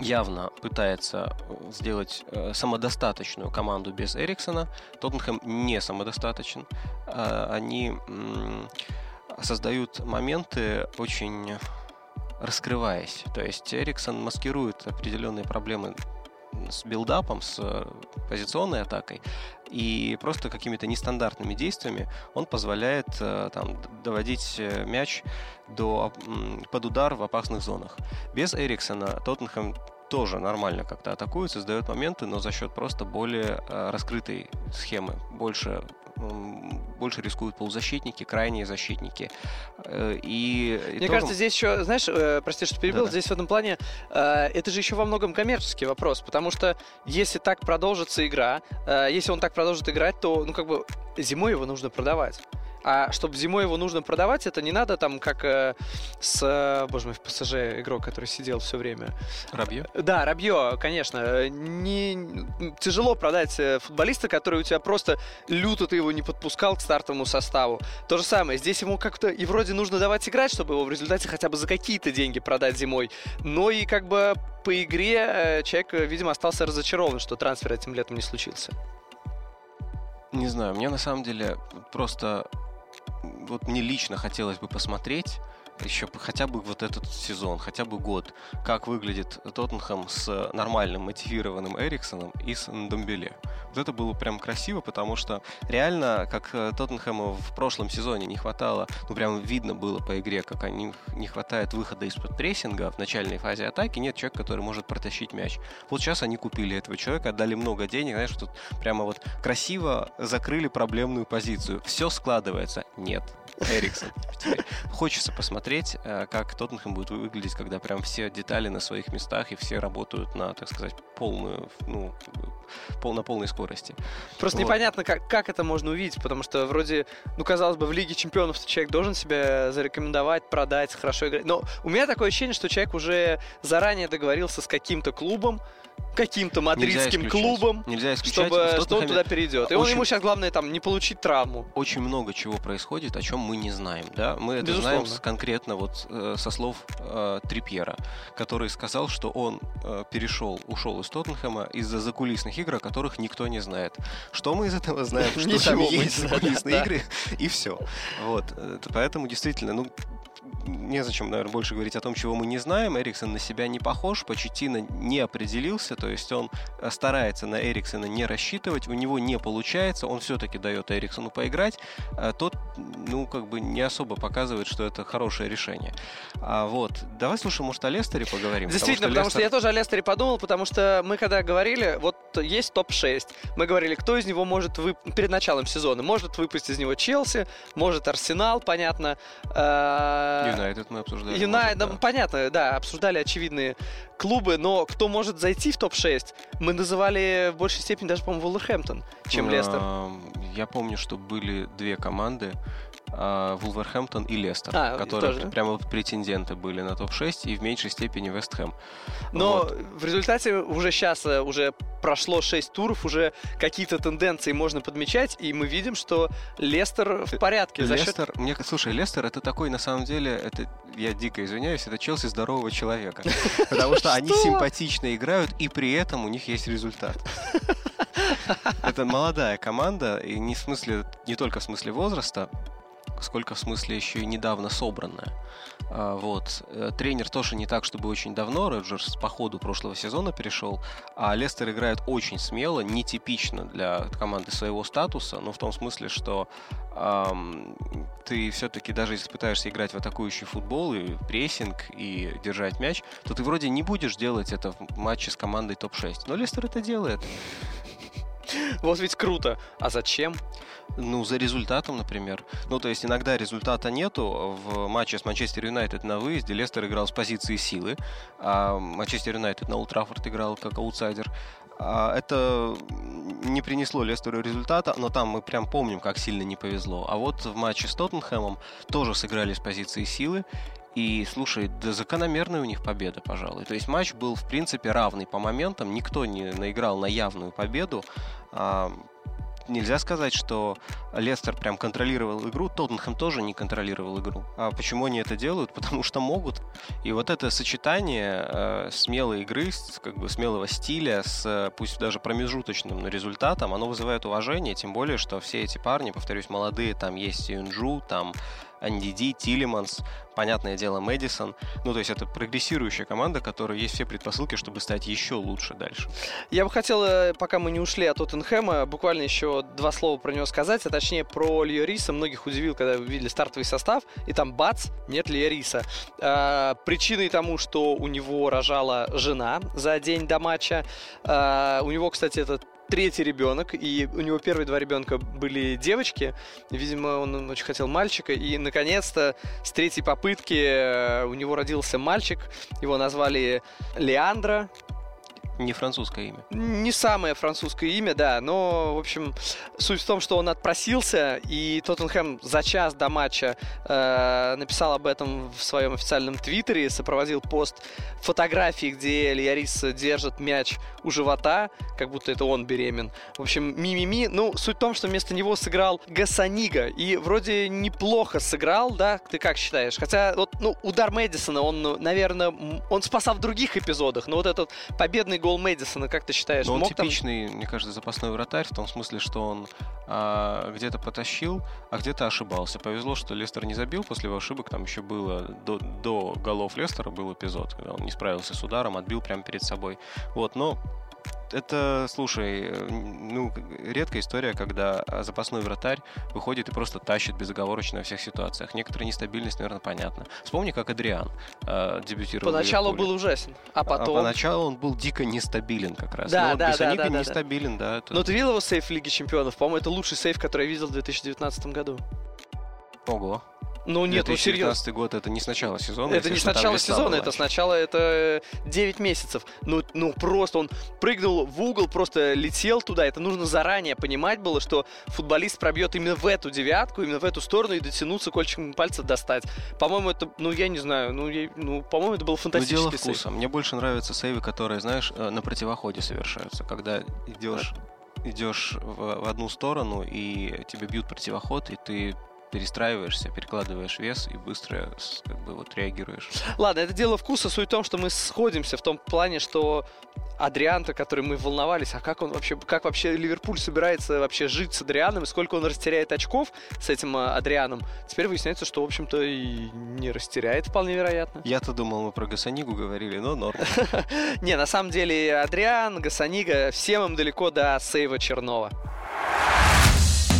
явно пытается э, сделать э, самодостаточную команду без Эриксона. Тоттенхэм не самодостаточен. Э, они создают моменты очень раскрываясь. То есть Эриксон маскирует определенные проблемы с build-up ом, с э, позиционной атакой, и просто какими-то нестандартными действиями он позволяет э, там, доводить э, мяч до, под удар в опасных зонах. Без Эриксона Тоттенхэм тоже нормально как-то атакует, создает моменты, но за счет просто более раскрытой схемы, больше больше рискуют полузащитники, крайние защитники. Э, и Мне итогом... кажется, здесь еще, знаешь, э, прости, что перебил, да. здесь в этом плане э, это же еще во многом коммерческий вопрос, потому что если так продолжится игра, если он так продолжит играть, то, ну, как бы, зимой его нужно продавать. А чтобы зимой его нужно продавать, это не надо там, как э, с, э, боже мой, в ПСЖ игрок, который сидел все время. Рабье? Да, Рабье, конечно. Не, тяжело продать э, футболиста, который у тебя просто люто ты его не подпускал к стартовому составу. То же самое. Здесь ему как-то и вроде нужно давать играть, чтобы его в результате хотя бы за какие-то деньги продать зимой. Но и как бы по игре э, человек, видимо, остался разочарован, что трансфер этим летом не случился. Не знаю, мне на самом деле просто вот мне лично хотелось бы посмотреть еще хотя бы вот этот сезон, хотя бы год, как выглядит Тоттенхэм с нормальным мотивированным Эриксоном и с Ndомбеле. Вот это было прям красиво, потому что реально, как э, Тоттенхэму в прошлом сезоне не хватало, ну прям видно было по игре, как они не хватает выхода из-под прессинга в начальной фазе атаки, нет человека, который может протащить мяч. Вот сейчас они купили этого человека, отдали много денег, знаешь, тут прямо вот красиво закрыли проблемную позицию. Все складывается. Нет, Эриксон. Хочется посмотреть, э, как Тоттенхэм будет выглядеть, когда прям все детали на своих местах и все работают на, так сказать, полную, ну, пол, на полной скорости. Просто вот. непонятно, как, как это можно увидеть, потому что вроде, ну, казалось бы, в Лиге Чемпионов человек должен себя зарекомендовать, продать, хорошо играть. Но у меня такое ощущение, что человек уже заранее договорился с каким-то клубом, каким-то мадридским Нельзя клубом, Нельзя чтобы что он туда перейдет. И очень, он, ему сейчас главное там не получить травму. Очень много чего происходит, о чем мы не знаем. Да? Мы это Безусловно. знаем конкретно вот э, со слов э, Трипьера, который сказал, что он э, перешел, ушел из Тоттенхэма из-за закулисных игр, о которых никто не знает. Что мы из этого знаем? [laughs] Что там есть закулисные игры, [laughs] и все. Вот. Э, поэтому действительно, ну, незачем, наверное, больше говорить о том, чего мы не знаем. Эриксон на себя не похож, Почетина не определился, то есть он э, старается на Эриксона не рассчитывать, у него не получается, он все-таки дает Эриксону поиграть, а тот, ну, как бы не особо показывает, что это хорошее решение. А вот, давай слушай, может, о Лестере поговорим? Действительно, потому что, потому Лестер... что я тоже о Лестере подумал, потому что мы когда говорили, вот есть топ-6, мы говорили, кто из него может вы... перед началом сезона, может выпустить из него Челси, может Арсенал, понятно, а, Юнайтед мы обсуждали. Юнайтед, да. понятно, да, обсуждали очевидные клубы, но кто может зайти в топ-6, мы называли в большей степени даже, по-моему, Вулверхэмптон, чем Лестер. Я помню, что были две команды, а, Вулверхэмптон и Лестер, а, которые тоже. прямо вот претенденты были на топ-6 и в меньшей степени Вест Хэм. Но вот. в результате уже сейчас э, уже прошло 6 туров, уже какие-то тенденции можно подмечать, и мы видим, что Лестер в порядке. Лестер, счет... мне, слушай, Лестер это такой, на самом деле, это, я дико извиняюсь, это Челси здорового человека. [laughs] Потому что они симпатично играют, и при этом у них есть результат. [laughs] Это молодая команда, и не в смысле, не только в смысле возраста, сколько в смысле еще и недавно собранная. А, вот. Э, тренер тоже не так, чтобы очень давно, Роджерс по ходу прошлого сезона перешел, а Лестер играет очень смело, нетипично для команды своего статуса, но в том смысле, что эм, ты все-таки даже если пытаешься играть в атакующий футбол и прессинг, и держать мяч, то ты вроде не будешь делать это в матче с командой топ-6. Но Лестер это делает. [laughs] Вот ведь круто. А зачем? Ну, за результатом, например. Ну, то есть иногда результата нету. В матче с Манчестер Юнайтед на выезде Лестер играл с позиции силы, а Манчестер Юнайтед на Олд Траффорд играл как аутсайдер. А, это не принесло Лестеру результата, но там мы прям помним, как сильно не повезло. А вот в матче с Тоттенхэмом тоже сыграли с позиции силы, и, слушай, да закономерная у них победа, пожалуй. То есть матч был, в принципе, равный по моментам. Никто не наиграл на явную победу. А, нельзя сказать, что Лестер прям контролировал игру, Тоттенхэм тоже не контролировал игру. А почему они это делают? [laughs] Потому что могут. И вот это сочетание э, смелой игры, с, как бы смелого стиля с пусть даже промежуточным результатом, оно вызывает уважение, тем более, что все эти парни, повторюсь, молодые, там есть Юнджу, там Андиди, Тилиманс, понятное дело, Мэдисон. Ну, то есть это прогрессирующая команда, которая есть все предпосылки, чтобы стать еще лучше дальше. Я бы хотел, э, пока мы не ушли от Тоттенхэма, буквально еще два слова про него сказать, а точнее про Льориса. Многих удивил, когда увидели стартовый состав, и там бац, нет Льориса. А, причиной тому, что у него рожала жена за день до матча. А, у него, кстати, это третий ребенок, и у него первые два ребенка были девочки. Видимо, он очень хотел мальчика. И, наконец-то, с третьей попытки э, у него родился мальчик. Его назвали Леандро. Не французское имя. Не самое французское имя, да. Но, в общем, суть в том, что он отпросился, и Тоттенхэм за час до матча э, написал об этом в своем официальном твиттере, сопроводил пост фотографии, где Льярис держит мяч у живота, как будто это он беремен. В общем, ми-ми-ми. Ну, суть в том, что вместо него сыграл Гасанига, и вроде неплохо сыграл, да? Ты как считаешь? Хотя, вот, ну, удар Мэдисона, он, наверное, он спасал в других эпизодах, но вот этот победный гол гол Мэдисона, как ты считаешь? Но он типичный, там... мне кажется, запасной вратарь, в том смысле, что он а, где-то потащил, а где-то ошибался. Повезло, что Лестер не забил, после его ошибок там еще было, до, до голов Лестера был эпизод, когда он не справился с ударом, отбил прямо перед собой. Вот, но это, слушай, ну, редкая история, когда запасной вратарь выходит и просто тащит безоговорочно во всех ситуациях. Некоторая нестабильность, наверное, понятна. Вспомни, как Адриан э, дебютировал Поначалу был ужасен, а, а потом... А поначалу он был дико нестабилен как раз. Да, ну, да, да, да, да, нестабилен, да. Это... Но ты видел его сейф в Лиге Чемпионов? По-моему, это лучший сейф, который я видел в 2019 году. Ого. Ну нет, ну серьезно. год это не с начала сезона. Это не с начала сезона, это сначала это 9 месяцев. Ну, ну просто он прыгнул в угол, просто летел туда. Это нужно заранее понимать было, что футболист пробьет именно в эту девятку, именно в эту сторону и дотянуться кончиком пальца достать. По-моему, это, ну я не знаю, ну, я, ну по-моему, это был фантастический ну, дело вкуса. Сейв. Мне больше нравятся сейвы, которые, знаешь, э, на противоходе совершаются, когда идешь идешь в, в одну сторону, и тебе бьют противоход, и ты перестраиваешься, перекладываешь вес и быстро как бы вот реагируешь. Ладно, это дело вкуса. Суть в том, что мы сходимся в том плане, что Адрианта, который мы волновались, а как он вообще, как вообще Ливерпуль собирается вообще жить с Адрианом, и сколько он растеряет очков с этим а, Адрианом, теперь выясняется, что, в общем-то, и не растеряет, вполне вероятно. Я-то думал, мы про Гасанигу говорили, но норм. [laughs] Не, на самом деле, Адриан, Гасанига, всем им далеко до сейва Чернова.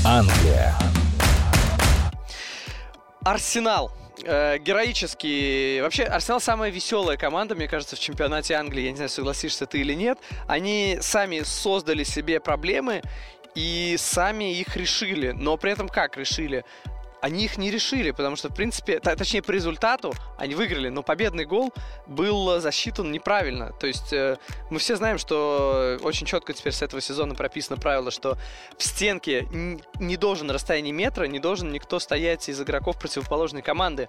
Англия. Арсенал. Э, героический. Вообще, Арсенал самая веселая команда, мне кажется, в чемпионате Англии. Я не знаю, согласишься ты или нет. Они сами создали себе проблемы и сами их решили. Но при этом как решили? Они их не решили, потому что, в принципе, точнее, по результату они выиграли, но победный гол был засчитан неправильно. То есть э, мы все знаем, что очень четко теперь с этого сезона прописано правило, что в стенке не должен расстояние метра, не должен никто стоять из игроков противоположной команды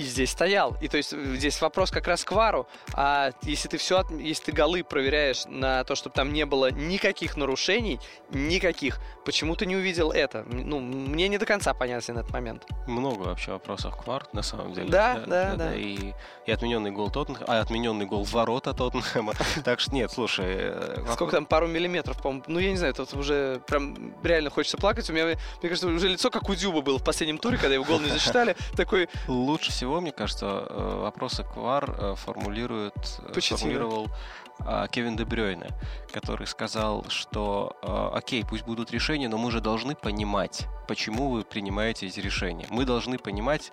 и здесь стоял. И то есть э, здесь вопрос как раз к вару. А если ты все, если ты голы проверяешь на то, чтобы там не было никаких нарушений, никаких, почему ты не увидел это? Ну, мне не до конца понятен этот момент. Много вообще вопросов к вар, на самом деле. Да, да, да. да, да. И, и отмененный гол Тоттенхэма, а отмененный гол ворота Тоттенхэма. [laughs] Так что нет, слушай. Э, Сколько там, пару миллиметров, по-моему. Ну, я не знаю, тут уже прям реально хочется плакать. У меня, мне кажется, уже лицо как у Дюба было в последнем туре, когда его гол не засчитали. [laughs] Такой... Лучше всего всего, мне кажется, э, вопросы к ВАР э, формулирует, э, формулировал Кевин Дебрёйне, который сказал, что окей, пусть будут решения, но мы же должны понимать, почему вы принимаете эти решения. Мы должны понимать,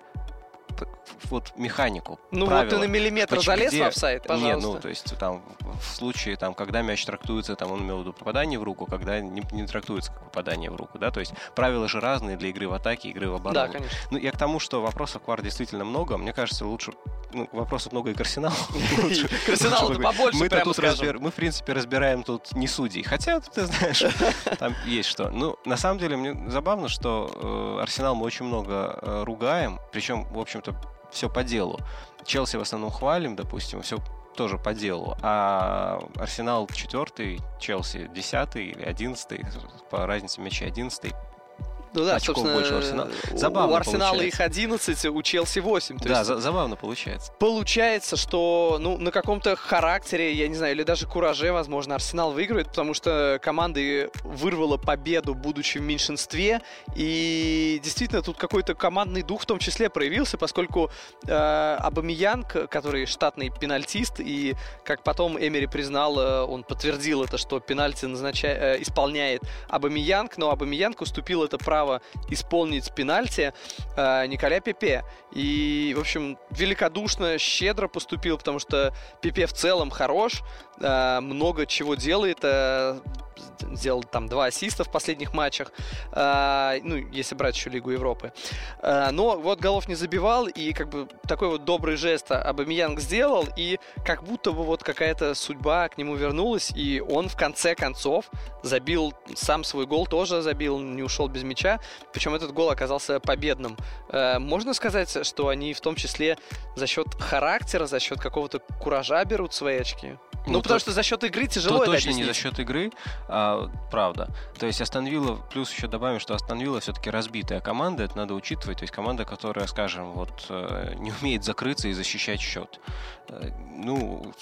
вот механику. Ну правила. вот ты на миллиметр Почему- залез где- в офсайд, пожалуйста. ну, то есть там в случае, там, когда мяч трактуется, там, он имел в виду попадание в руку, когда не, не трактуется как попадание в руку, да, то есть правила же разные для игры в атаке, игры в обороне. да, конечно. Ну, я к тому, что вопросов к ВАР действительно много. Мне кажется, лучше... Ну, вопросов много и к Арсеналу. [laughs] К Арсеналу-то лучше побольше, прямо тут разбер- Мы, в принципе, разбираем тут не судей. Хотя, [laughs] ты знаешь, там есть что. Ну, на самом деле, мне забавно, что э, Арсенал мы очень много э, ругаем. Причем, в общем-то, все по делу. Челси в основном хвалим, допустим, все тоже по делу. А Арсенал четвертый, Челси десятый или одиннадцатый, по разнице мячей одиннадцатый. Ну да, очков больше у Арсенала. у- Забавно у Арсенала получается. их 11, у Челси 8. То Да, есть за- забавно получается. Получается, что ну, на каком-то характере, я не знаю, или даже кураже, возможно, Арсенал выигрывает, потому что команда вырвала победу, будучи в меньшинстве. И действительно, тут какой-то командный дух в том числе проявился, поскольку э, Абамиянг, который штатный пенальтист, и как потом Эмери признал, э, он подтвердил это, что пенальти назнача- э, исполняет Абамиянг, но Абамиянг уступил это право исполнить пенальти э, Николя Пепе. И, в общем, великодушно, щедро поступил, потому что Пепе в целом хорош, э, много чего делает, э, сделал там два ассиста в последних матчах, э, ну, если брать еще Лигу Европы. Э, но вот голов не забивал, и как бы такой вот добрый жест Абамиянг сделал, и как будто бы вот какая-то судьба к нему вернулась, и он в конце концов забил сам свой гол, тоже забил, не ушел без мяча, причем этот гол оказался победным. Э, можно сказать, что они в том числе за счет характера, за счет какого-то куража берут свои очки? Ну, Ну, потому то- что за счет игры тяжело То это точно не объяснить. за счет игры, а, правда. То есть Астон Вилла, плюс еще добавим, что Астон Вилла все-таки разбитая команда, это надо учитывать. То есть команда, которая, скажем, вот э, не умеет закрыться и защищать счет. Э, Ну,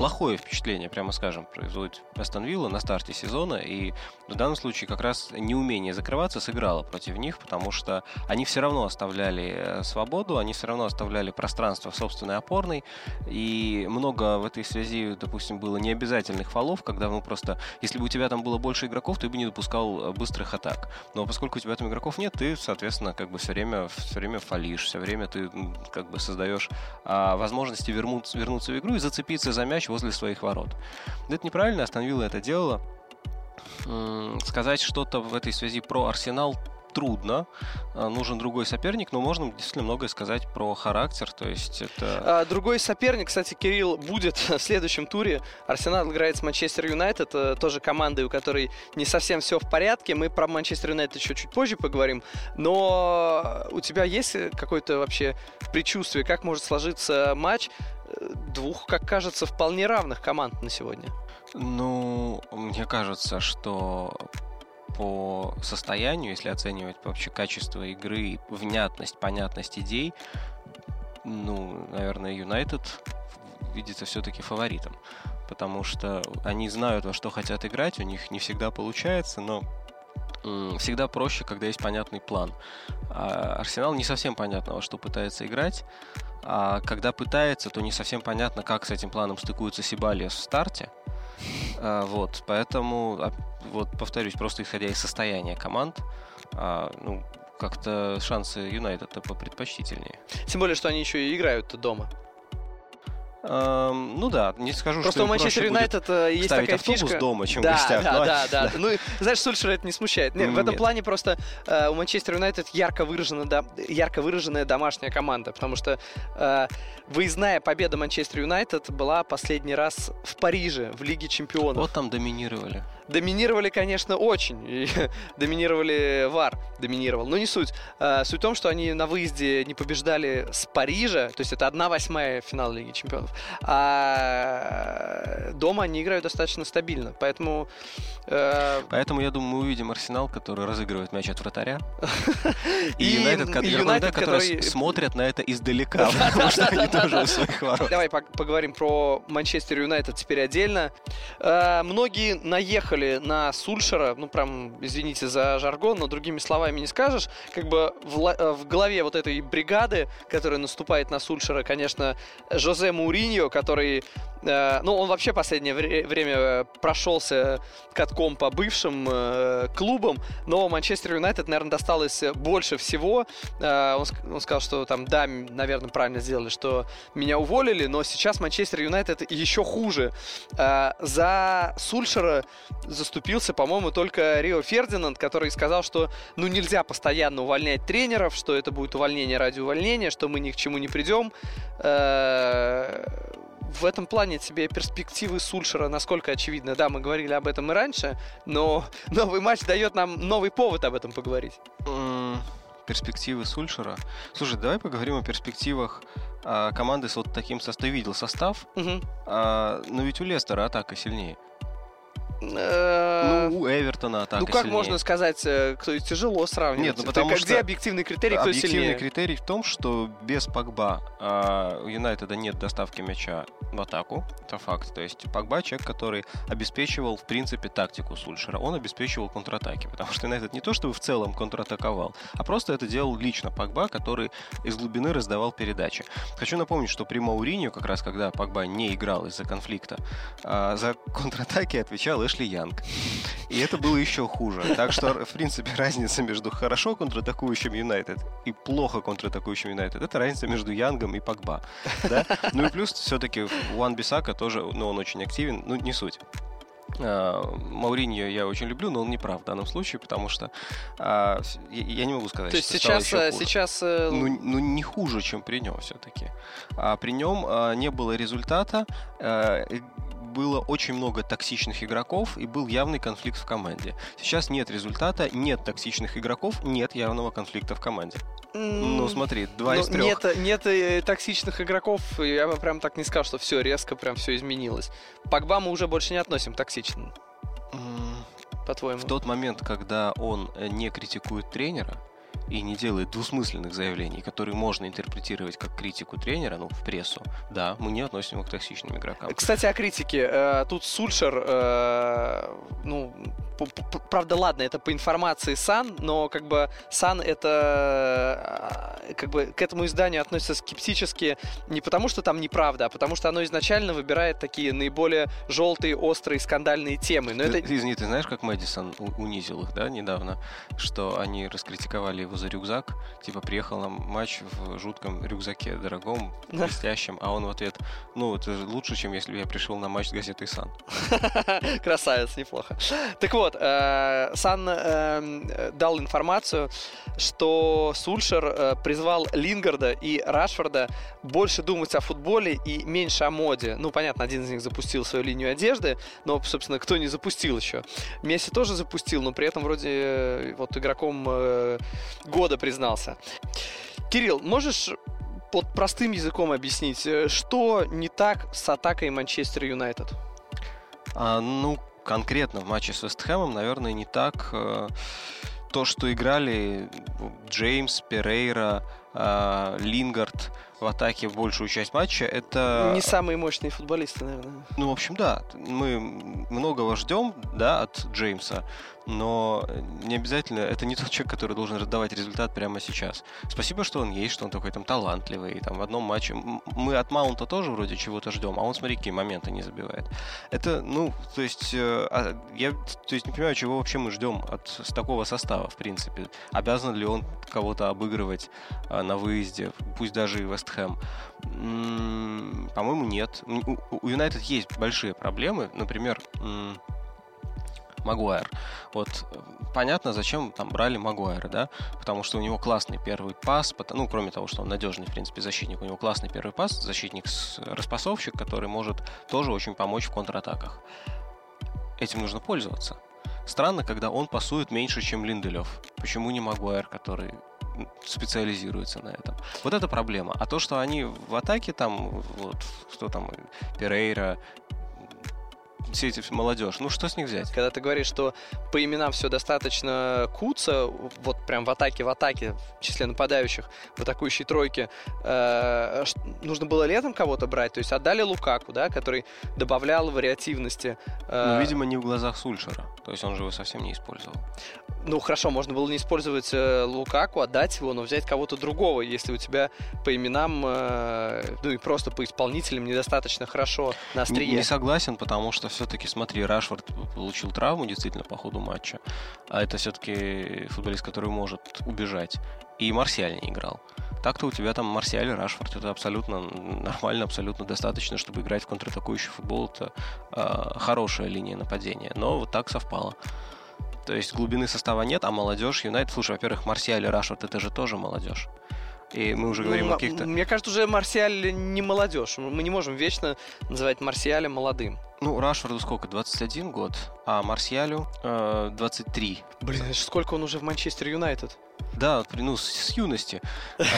плохое впечатление, прямо скажем, производит Астон Вилла на старте сезона. И в данном случае как раз неумение закрываться сыграло против них, потому что они все равно оставляли э, свободу, они все равно оставляли пространство в собственной опорной. И много в этой связи, допустим, было необязательных фолов, когда ну просто, если бы у тебя там было больше игроков, ты бы не допускал э, быстрых атак. Но поскольку у тебя там игроков нет, ты, соответственно, как бы все время, все время фалишь, все время ты как бы создаешь а, возможности вернуться, вернуться в игру и зацепиться за мяч возле своих ворот. Это неправильно, Астон Вилла это. М, Сказать что-то в этой связи про Арсенал трудно, А, нужен другой соперник, но можно действительно многое сказать про характер, то есть это... А, Другой соперник, кстати, Кирилл, будет [laughs] в следующем туре. Арсенал играет с Манчестер Юнайтед, э, тоже командой, у которой не совсем все в порядке. Мы про Манчестер Юнайтед еще чуть позже поговорим. Но у тебя есть какое-то вообще предчувствие, как может сложиться матч двух, как кажется, вполне равных команд на сегодня? Ну, мне кажется, что по состоянию, если оценивать вообще качество игры, внятность, понятность идей, ну, наверное, Юнайтед видится все-таки фаворитом. Потому что они знают, во что хотят играть, у них не всегда получается, но всегда проще, когда есть понятный план. А Арсенал не совсем понятно, во что пытается играть. А когда пытается, то не совсем понятно, как с этим планом стыкуется Сибалиес в старте. А, Вот, поэтому, а, вот повторюсь, просто исходя из состояния команд, ну, как-то шансы Юнайтед попредпочтительнее. Тем более, что они еще и играют дома. Ам, ну да, не скажу, Просто что у Манчестер Юнайтед э, есть такая автобус фишка. дома, чем да, в гостях. Да, но- да, [laughs] да, Ну, знаешь, Сульшера это не смущает. Нет, в этом Нет. плане просто э, у Манчестер Юнайтед ярко выражена, да, ярко выраженная домашняя команда, потому что э, выездная победа Манчестер Юнайтед была последний раз в Париже, в Лиге Чемпионов. Вот там доминировали. Доминировали, конечно, очень. И [laughs] доминировали ВАР, доминировал. Но не суть. Э, Суть в том, что они на выезде не побеждали с Парижа, то есть это одна восьмая финал Лиги Чемпионов. А дома они играют достаточно стабильно. Поэтому э, Поэтому, я думаю, мы увидим Арсенал, который разыгрывает мяч от вратаря. [laughs] И Юнайтед, которые который- смотрят на это издалека, [laughs] потому что они тоже у своих ворот. Давай пог- поговорим про Манчестер Юнайтед теперь отдельно. Э, многие наехали на Сульшера, ну прям, извините за жаргон, но другими словами не скажешь. Как бы в, э, в голове вот этой бригады, которая наступает на Сульшера, конечно, Жозе Муриньо, который ну, он вообще последнее вре- время прошелся катком по бывшим э, клубам, но Манчестер Юнайтед, наверное, досталось больше всего. Э, он, он сказал, что там, да, наверное, правильно сделали, что меня уволили, но сейчас Манчестер Юнайтед еще хуже. Э, за Сульшера заступился, по-моему, только Рио Фердинанд, который сказал, что ну нельзя постоянно увольнять тренеров, что это будет увольнение ради увольнения, что мы ни к чему не придем. Э, в этом плане тебе перспективы Сульшера насколько очевидны? Да, мы говорили об этом и раньше, но [laughs] новый матч дает нам новый повод об этом поговорить. Перспективы Сульшера. Слушай, давай поговорим о перспективах а, команды с вот таким составом. Ты видел состав, угу. а, но ведь у Лестера атака сильнее. Э, ну, у Эвертона атака Ну, как сильнее. можно сказать, э, кто тяжело сравнивать? Нет, ну потому Ты, что... Где объективный критерий, кто объективный сильнее? критерий в том, что без Погба а, у Юнайтеда нет доставки мяча в атаку. Это факт. То есть Погба человек, который обеспечивал, в принципе, тактику Сульшера. Он обеспечивал контратаки. Потому что Юнайтед не то, чтобы в целом контратаковал, а просто это делал лично Погба, который из глубины раздавал передачи. Хочу напомнить, что при Мауриньо, как раз когда Погба не играл из-за конфликта, а, за контратаки отвечал Эшли Янг. И это было еще хуже. Так что, в принципе, разница между хорошо контратакующим Юнайтед и плохо контратакующим Юнайтед, это разница между Янгом и Погба. Да? Ну и плюс все-таки Уан Бисака тоже, ну, он очень активен, ну, не суть. А, Мауриньо я очень люблю, но он не прав в данном случае, потому что а, я не могу сказать, То есть что сейчас, стало сейчас э, ну, ну не хуже, чем при нем все-таки. А при нем а, не было результата. А, было очень много токсичных игроков и был явный конфликт в команде. Сейчас нет результата, нет токсичных игроков, нет явного конфликта в команде. Ну, смотри, два ну, из трех. Нет, нет э, токсичных игроков, я бы прям так не сказал, что все резко, прям все изменилось. Погба мы уже больше не относим токсичным. По-твоему? В тот момент, когда он э, не критикует тренера, и не делает двусмысленных заявлений, которые можно интерпретировать как критику тренера, ну, в прессу, да, мы не относим его к токсичным игрокам. Кстати, о критике. Э, тут Сульшер, э, ну, правда, ладно, это по информации Сан, но как бы Сан это э, как бы к этому изданию относится скептически не потому, что там неправда, а потому что оно изначально выбирает такие наиболее желтые, острые, скандальные темы. Но ты, это... Извини, ты знаешь, как Мэдисон унизил их, да, недавно, что они раскритиковали его за рюкзак, типа приехал на матч в жутком рюкзаке, дорогом, блестящем, а он в ответ, ну, это лучше, чем если бы я пришел на матч с газетой Сан. [laughs] Красавец, неплохо. Так вот, э, Сан э, дал информацию, что Сульшер э, призвал Лингарда и Рашфорда больше думать о футболе и меньше о моде. Ну, понятно, один из них запустил свою линию одежды, но, собственно, кто не запустил еще? Месси тоже запустил, но при этом вроде вот игроком года признался. Кирилл, можешь под простым языком объяснить, что не так с атакой Манчестер Юнайтед? А, ну, конкретно в матче с Вестхэмом, наверное, не так. Э, то, что играли Джеймс, Перейра, э, Лингард в атаке большую часть матча, это... Не самые мощные футболисты, наверное. Ну, в общем, да. Мы многого ждем, да, от Джеймса но не обязательно, это не тот человек, который должен раздавать результат прямо сейчас. Спасибо, что он есть, что он такой там талантливый, там в одном матче. Мы от Маунта тоже вроде чего-то ждем, а он, смотри, какие моменты не забивает. Это, ну, то есть, э, а, я то есть, не понимаю, чего вообще мы ждем от с такого состава, в принципе. Обязан ли он кого-то обыгрывать а, на выезде, пусть даже и Вестхэм. По-моему, нет. У Юнайтед есть большие проблемы, например, Магуайр. Вот понятно, зачем там брали Магуайра, да? Потому что у него классный первый пас, ну, кроме того, что он надежный, в принципе, защитник, у него классный первый пас, защитник распасовщик, который может тоже очень помочь в контратаках. Этим нужно пользоваться. Странно, когда он пасует меньше, чем Линделев. Почему не Магуайр, который специализируется на этом. Вот это проблема. А то, что они в атаке там, вот, что там, Перейра, все эти молодежь. Ну что с них взять? Когда ты говоришь, что по именам все достаточно куца, вот прям в атаке, в атаке, в числе нападающих, в атакующей тройке, э, нужно было летом кого-то брать, то есть отдали Лукаку, да, который добавлял вариативности. Э, ну, видимо, не в глазах Сульшера, то есть он же его совсем не использовал. Ну хорошо, можно было не использовать э, Лукаку, отдать его, но взять кого-то другого, если у тебя по именам, э, ну и просто по исполнителям недостаточно хорошо на острие. Не, не согласен, потому что все-таки, смотри, Рашфорд получил травму действительно по ходу матча, а это все-таки футболист, который может убежать, и Марсиаль не играл. Так-то у тебя там Марсиаль и Рашфорд. Это абсолютно нормально, абсолютно достаточно, чтобы играть в контратакующий футбол. Это э, хорошая линия нападения. Но вот так совпало. То есть глубины состава нет, а молодежь Юнайтед, слушай, во-первых, Марсиаль и Рашфорд это же тоже молодежь. И мы уже говорим ну, о каких-то... Мне кажется, уже Марсиаль не молодежь. Мы не можем вечно называть Марсиаля молодым. Ну, Рашфорду сколько? 21 год, а Марсиалю э, 23. Блин, сколько он уже в Манчестер Юнайтед? Да, ну, с юности. [laughs]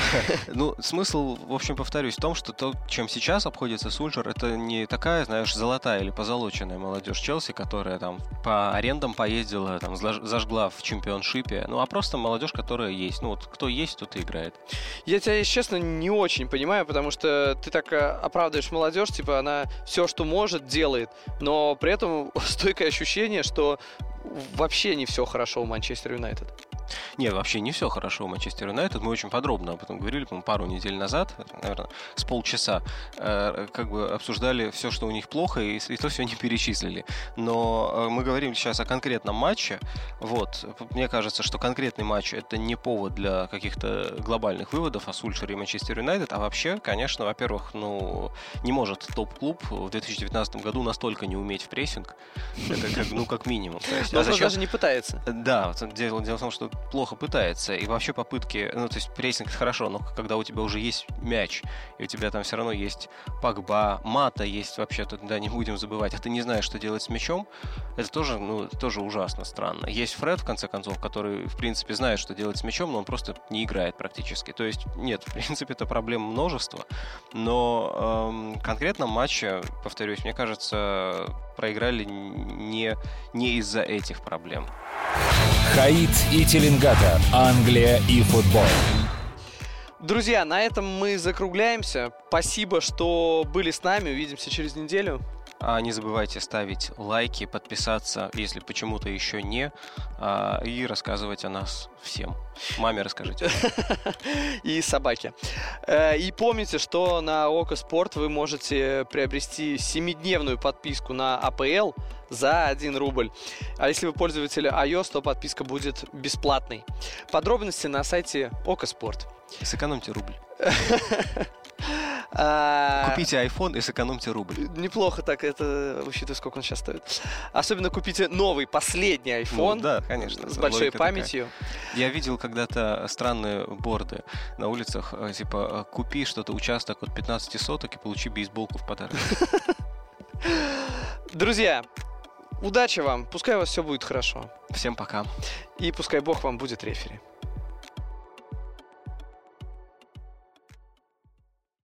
Ну, смысл, в общем, повторюсь, в том, что то, чем сейчас обходится Сульджер, это не такая, знаешь, золотая или позолоченная молодежь Челси, которая там по арендам поездила, там, зажгла в чемпионшипе, ну, а просто молодежь, которая есть. Ну, вот кто есть, тот и играет. Я тебя, если честно, не очень понимаю, потому что ты так э, оправдываешь молодежь, типа, она все, что может, делает, но при этом [laughs] стойкое ощущение, что вообще не все хорошо у Манчестер Юнайтед. Нет, вообще не все хорошо у Манчестер Юнайтед. Мы очень подробно об этом говорили, по пару недель назад, наверное, с полчаса, э, как бы обсуждали все, что у них плохо, и, и то все не перечислили. Но э, мы говорим сейчас о конкретном матче. Вот, мне кажется, что конкретный матч это не повод для каких-то глобальных выводов о Сульшере и Манчестер Юнайтед, а вообще, конечно, во-первых, ну, не может топ-клуб в 2019 году настолько не уметь в прессинг. Это как, ну, как минимум. То есть, Но а зачем... даже не пытается. Да, дело, дело в том, что плохо пытается. И вообще попытки, ну, то есть прессинг хорошо, но когда у тебя уже есть мяч, и у тебя там все равно есть Пагба, Мата есть вообще-то, да, не будем забывать, а ты не знаешь, что делать с мячом, это тоже, ну, тоже ужасно странно. Есть Фред, в конце концов, который, в принципе, знает, что делать с мячом, но он просто не играет практически. То есть, нет, в принципе, это проблем множество, но эм, конкретном матче, повторюсь, мне кажется, проиграли не, не из-за этих проблем. Хаид и Теленгата. Англия и футбол. Друзья, на этом мы закругляемся. Спасибо, что были с нами. Увидимся через неделю. А не забывайте ставить лайки, подписаться, если почему-то еще не, а, и рассказывать о нас всем. Маме расскажите. [laughs] И собаке. Э, и помните, что на Око Спорт вы можете приобрести 7-дневную подписку на АПЛ за 1 рубль. А если вы пользователь iOS, то подписка будет бесплатной. Подробности на сайте Око Спорт. Сэкономьте рубль. [laughs] А, купите iPhone и сэкономьте рубль. Неплохо так, это учитывая, сколько он сейчас стоит. Особенно купите новый, последний iPhone. Ну, да, конечно. С большой памятью. Такая. Я видел когда-то странные борды на улицах, э, типа, э, купи что-то, участок от 15 соток и получи бейсболку в подарок. [laughs] Друзья, удачи вам, пускай у вас все будет хорошо. Всем пока. И пускай Бог вам будет рефери.